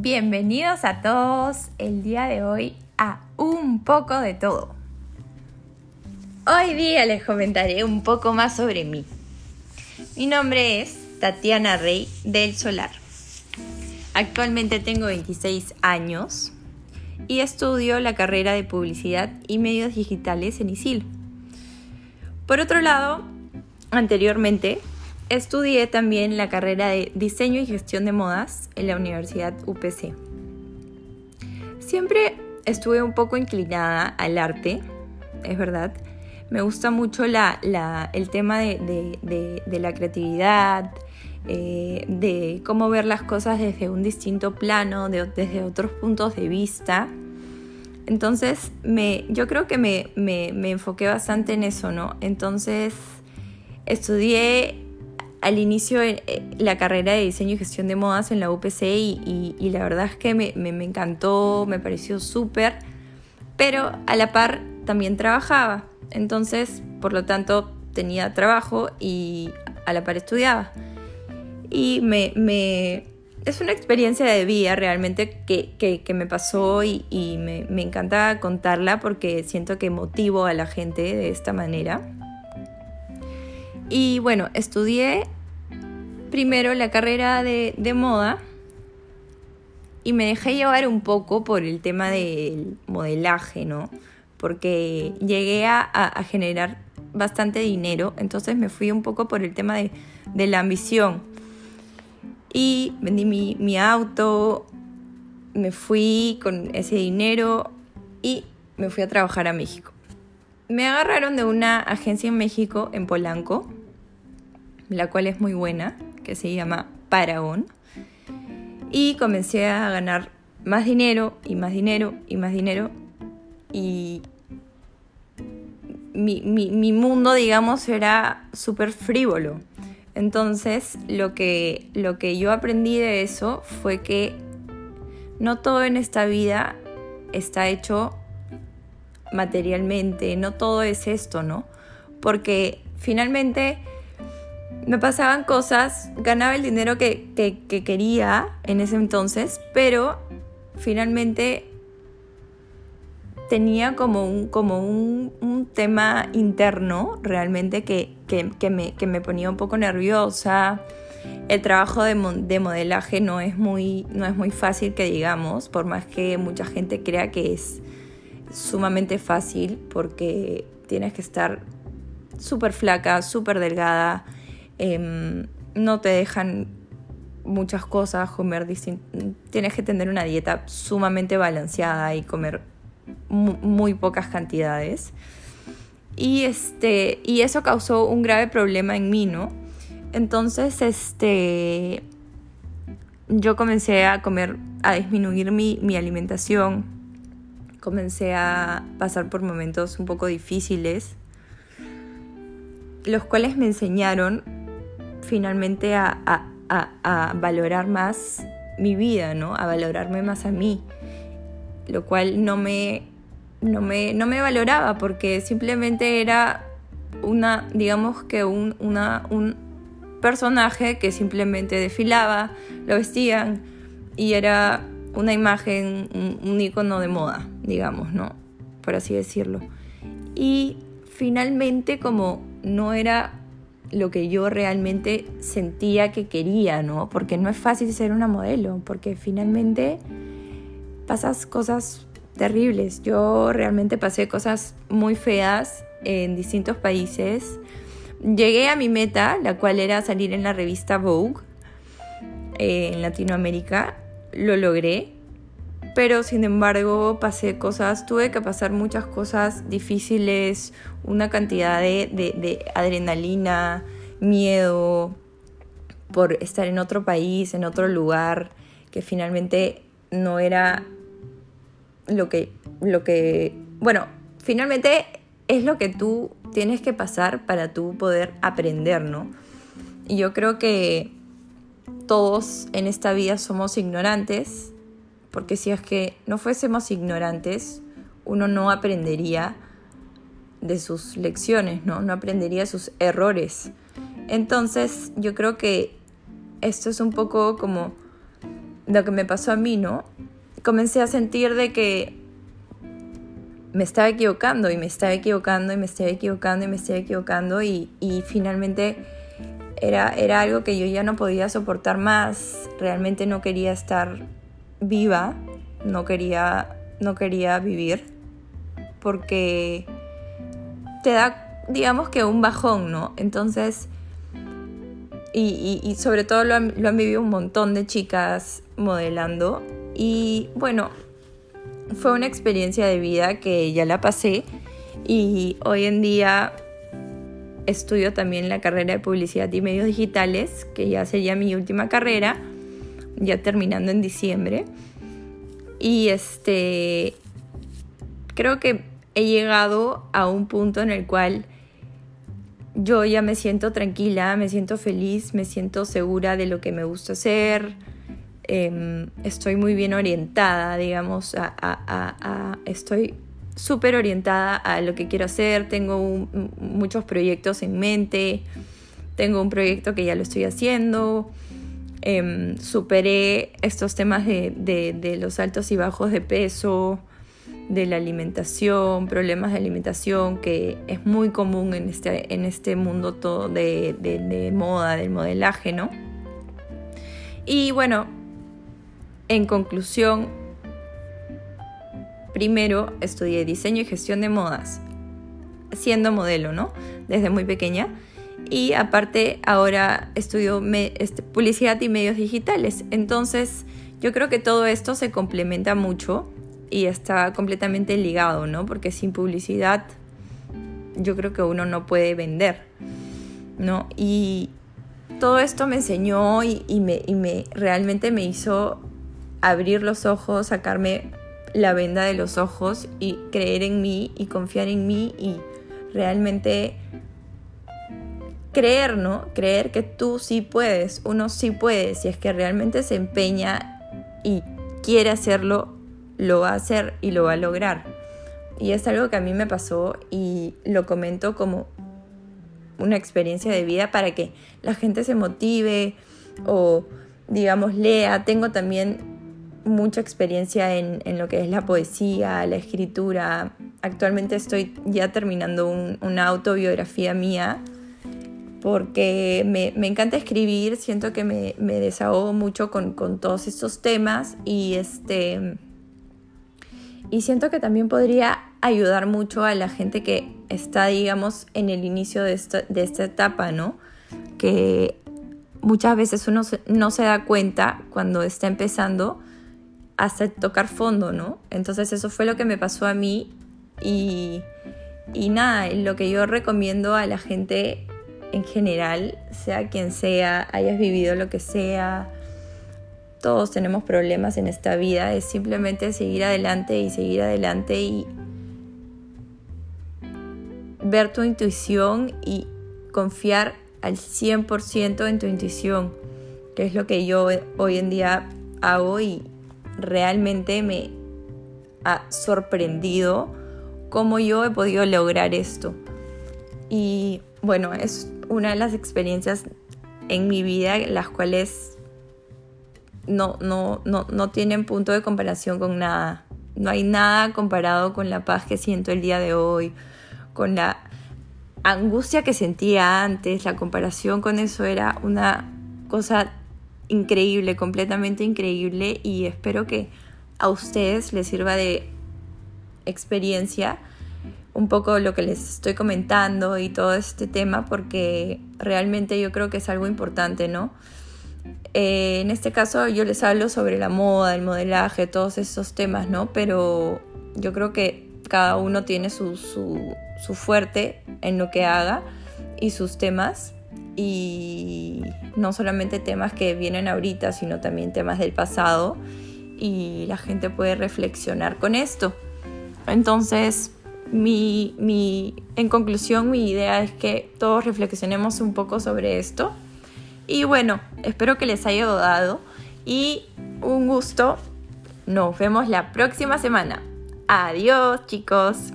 Bienvenidos a todos el día de hoy a un poco de todo. Hoy día les comentaré un poco más sobre mí. Mi nombre es Tatiana Rey del Solar. Actualmente tengo 26 años y estudio la carrera de Publicidad y Medios Digitales en ISIL. Por otro lado, anteriormente estudié también la carrera de Diseño y Gestión de Modas en la Universidad UPC. Siempre estuve un poco inclinada al arte, es verdad. Me gusta mucho el tema de, la creatividad, eh, de cómo ver las cosas desde un distinto plano, desde otros puntos de vista. Entonces, me, yo creo que me, me, enfoqué bastante en eso, ¿no? Entonces, estudié al inicio eh, la carrera de diseño y gestión de modas en la UPC y, la verdad es que me, encantó, me pareció súper, pero a la par también trabajaba. Entonces, por lo tanto, tenía trabajo y a la par estudiaba. Y me, es una experiencia de vida realmente que, me pasó y, me, me, encanta contarla porque siento que motivo a la gente de esta manera. Y bueno, estudié primero la carrera de, moda y me dejé llevar un poco por el tema del modelaje, ¿no? Porque llegué a, generar bastante dinero, entonces me fui un poco por el tema de, de la ambición y vendí mi, auto, me fui con ese dinero y me fui a trabajar a México. Me agarraron de una agencia en México, en Polanco, la cual es muy buena, que se llama Paragon. Y comencé a ganar más dinero y más dinero y más dinero. Y mi, mi mundo, digamos, era súper frívolo. Entonces, lo que, lo que yo aprendí de eso fue que no todo en esta vida está hecho materialmente, no todo es esto, ¿no? Porque finalmente me pasaban cosas, ganaba el dinero que, que, quería en ese entonces, pero finalmente tenía como un, como un, tema interno realmente que, me, ponía un poco nerviosa. El trabajo de, modelaje no es, muy, no es muy fácil que digamos, por más que mucha gente crea que es sumamente fácil porque tienes que estar súper flaca, súper delgada, em, no te dejan muchas cosas, comer tienes que tener una dieta sumamente balanceada y comer muy, pocas cantidades. Y, este, y eso causó un grave problema en mí, ¿no? Entonces, este, yo comencé a comer, a disminuir mi, mi alimentación, comencé a pasar por momentos un poco difíciles, los cuales me enseñaron finalmente a, a, a, valorar más mi vida, ¿no? A valorarme más a mí lo cual no me, no me, no me valoraba porque simplemente era una, digamos que un, un personaje que simplemente desfilaba, lo vestían y era una imagen, un, un icono de moda, digamos, ¿no? Por así decirlo. Y finalmente como no era lo que yo realmente sentía que quería, ¿no? Porque no es fácil ser una modelo, porque finalmente pasas cosas terribles. Yo realmente pasé cosas muy feas en distintos países. Llegué a mi meta, la cual era salir en la revista Vogue eh, en Latinoamérica. Lo logré, pero sin embargo pasé cosas, tuve que pasar muchas cosas difíciles, una cantidad de, de adrenalina, miedo por estar en otro país, en otro lugar, que finalmente no era lo que, lo que, bueno, finalmente es lo que tú tienes que pasar para tú poder aprender, ¿no? Y yo creo que todos en esta vida somos ignorantes, porque si es que no fuésemos ignorantes, uno no aprendería de sus lecciones, ¿no? No aprendería sus errores. Entonces, yo creo que esto es un poco como lo que me pasó a mí, ¿no? Comencé a sentir de que me estaba equivocando y me estaba equivocando y me estaba equivocando y me estaba equivocando y, y finalmente era, era algo que yo ya no podía soportar más, realmente no quería estar viva, no quería, no quería vivir, porque te da, digamos que un bajón, ¿no? Entonces, y, y, sobre todo lo lo han vivido un montón de chicas modelando, y bueno, fue una experiencia de vida que ya la pasé, y hoy en día estudio también la carrera de publicidad y medios digitales, que ya sería mi última carrera, ya terminando en diciembre. Y este, creo que he llegado a un punto en el cual yo ya me siento tranquila, me siento feliz, me siento segura de lo que me gusta hacer. Em, estoy muy bien orientada, digamos, a, estoy súper orientada a lo que quiero hacer, tengo muchos proyectos en mente, tengo un proyecto que ya lo estoy haciendo, em, superé estos temas de, los altos y bajos de peso, de la alimentación, problemas de alimentación, que es muy común en este, este mundo todo de, de moda, del modelaje, ¿no? Y bueno, en conclusión, primero estudié diseño y gestión de modas, siendo modelo, ¿no? Desde muy pequeña. Y aparte ahora estudio este, publicidad y medios digitales. Entonces yo creo que todo esto se complementa mucho y está completamente ligado, ¿no? Porque sin publicidad yo creo que uno no puede vender, ¿no? Y todo esto me enseñó y, me, y me realmente me hizo abrir los ojos, sacarme la venda de los ojos y creer en mí y confiar en mí y realmente creer, ¿no? Creer que tú sí puedes, uno sí puede, si es que realmente se empeña y quiere hacerlo, lo va a hacer y lo va a lograr. Y es algo que a mí me pasó y lo comento como una experiencia de vida para que la gente se motive o digamos lea. Tengo también mucha experiencia en, lo que es la poesía, la escritura. Actualmente estoy ya terminando una autobiografía mía porque me, encanta escribir, siento que me, desahogo mucho con, todos estos temas y, este, y siento que también podría ayudar mucho a la gente que está, digamos, en el inicio de esta, de esta etapa, ¿no? Que muchas veces uno no se da cuenta cuando está empezando hasta tocar fondo, ¿no? Entonces eso fue lo que me pasó a mí y, y nada, lo que yo recomiendo a la gente en general, sea quien sea, hayas vivido lo que sea, todos tenemos problemas en esta vida, es simplemente seguir adelante y seguir adelante y ver tu intuición y confiar al 100% en tu intuición, que es lo que yo hoy en día hago y, realmente me ha sorprendido cómo yo he podido lograr esto. Y bueno, es una de las experiencias en mi vida las cuales no, no, no, no tienen punto de comparación con nada. No hay nada comparado con la paz que siento el día de hoy, con la angustia que sentía antes, la comparación con eso era una cosa increíble, completamente increíble y espero que a ustedes les sirva de experiencia un poco lo que les estoy comentando y todo este tema porque realmente yo creo que es algo importante, ¿no? Eh, en este caso yo les hablo sobre la moda, el modelaje, todos esos temas, ¿no? Pero yo creo que cada uno tiene su, su, su fuerte en lo que haga y sus temas y no solamente temas que vienen ahorita, sino también temas del pasado y la gente puede reflexionar con esto. Entonces, mi, mi, en conclusión, mi idea es que todos reflexionemos un poco sobre esto. Y bueno, espero que les haya dado y un gusto. Nos vemos la próxima semana. Adiós chicos.